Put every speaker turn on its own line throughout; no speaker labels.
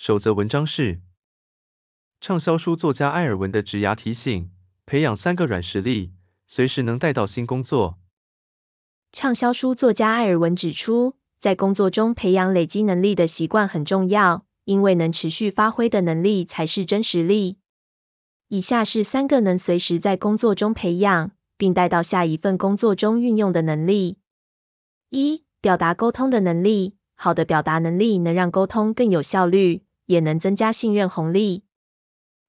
守则文章是畅销书作家艾尔文的职涯提醒：培养三个软实力，随时能带到新工作。
畅销书作家艾尔文指出，在工作中培养累积能力的习惯很重要，因为能持续发挥的能力才是真实力。以下是三个能随时在工作中培养，并带到下一份工作中运用的能力。一、表达沟通的能力。好的表达能力能让沟通更有效率，也能增加信任红利。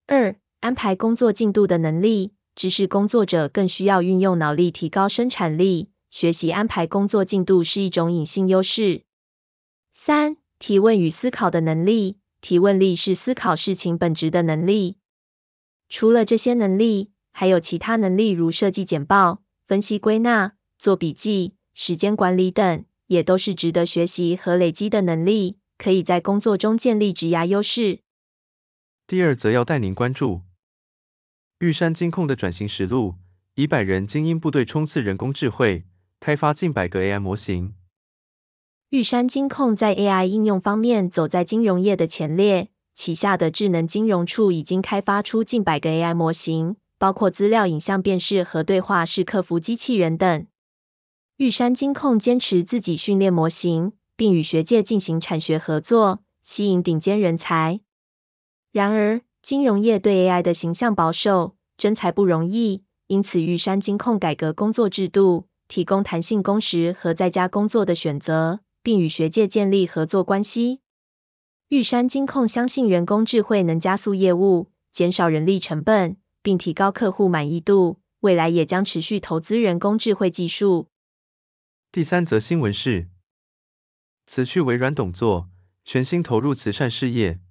二、安排工作进度的能力。知识工作者更需要运用脑力提高生产力，学习安排工作进度是一种隐性优势。三、提问与思考的能力。提问力是思考事情本质的能力。除了这些能力，还有其他能力，如设计简报、分析归纳、做笔记、时间管理等，也都是值得学习和累积的能力，可以在工作中建立职涯优势。
第二则要带您关注玉山金控的转型实录，以百人精英部队冲刺人工智慧，开发近百个 AI 模型。
玉山金控在 AI 应用方面走在金融业的前列，旗下的智能金融处已经开发出近百个 AI 模型。包括资料影像辨识和对话式客服机器人等。玉山金控坚持自己训练模型，并与学界进行产学合作，吸引顶尖人才。然而，金融业对 AI 的形象保守，真才不容易，因此玉山金控改革工作制度，提供弹性工时和在家工作的选择，并与学界建立合作关系。玉山金控相信人工智慧能加速业务，减少人力成本。并提高客户满意度，未来也将持续投资人工智慧技术。
第三则新闻是，辞去微软董座，全心投入慈善事业。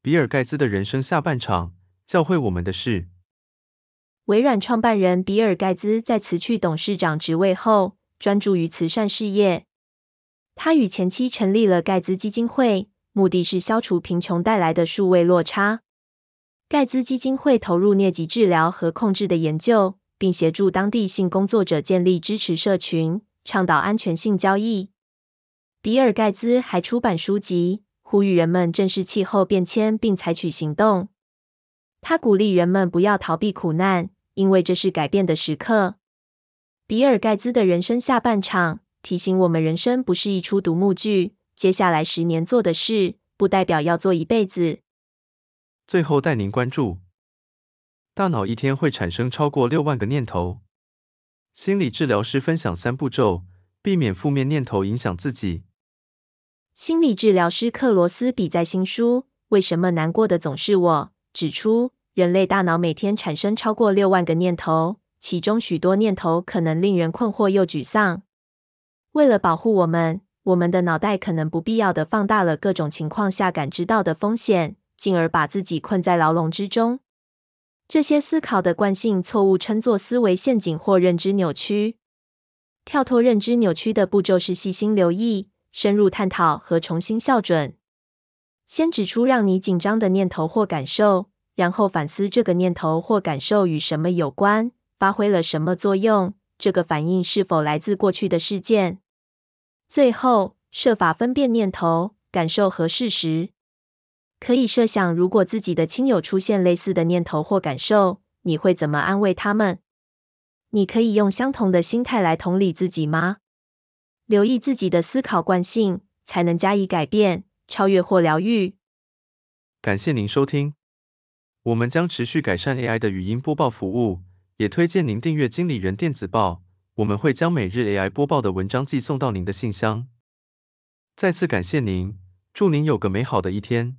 比尔盖茨的人生下半场，教会我们的是，
微软创办人比尔盖茨在辞去董事长职位后，专注于慈善事业。他与前妻成立了盖茨基金会，目的是消除贫穷带来的数位落差。盖茨基金会投入疟疾治疗和控制的研究，并协助当地性工作者建立支持社群，倡导安全性交易。比尔盖茨还出版书籍，呼吁人们正视气候变迁并采取行动。他鼓励人们不要逃避苦难，因为这是改变的时刻。比尔盖茨的人生下半场提醒我们：人生不是一出独幕剧，接下来十年做的事，不代表要做一辈子。
最后带您关注，大脑一天会产生超过六万个念头。心理治疗师分享三步骤，避免负面念头影响自己。
心理治疗师克罗斯比在新书《为什么难过的总是我》指出，人类大脑每天产生超过六万个念头，其中许多念头可能令人困惑又沮丧。为了保护我们，我们的脑袋可能不必要的放大了各种情况下感知到的风险。进而把自己困在牢笼之中。这些思考的惯性错误称作思维陷阱或认知扭曲。跳脱认知扭曲的步骤是细心留意、深入探讨和重新校准。先指出让你紧张的念头或感受，然后反思这个念头或感受与什么有关，发挥了什么作用，这个反应是否来自过去的事件。最后，设法分辨念头、感受和事实。可以设想，如果自己的亲友出现类似的念头或感受，你会怎么安慰他们？你可以用相同的心态来同理自己吗？留意自己的思考惯性，才能加以改变、超越或疗愈。
感谢您收听，我们将持续改善 AI 的语音播报服务，也推荐您订阅经理人电子报，我们会将每日 AI 播报的文章寄送到您的信箱。再次感谢您，祝您有个美好的一天。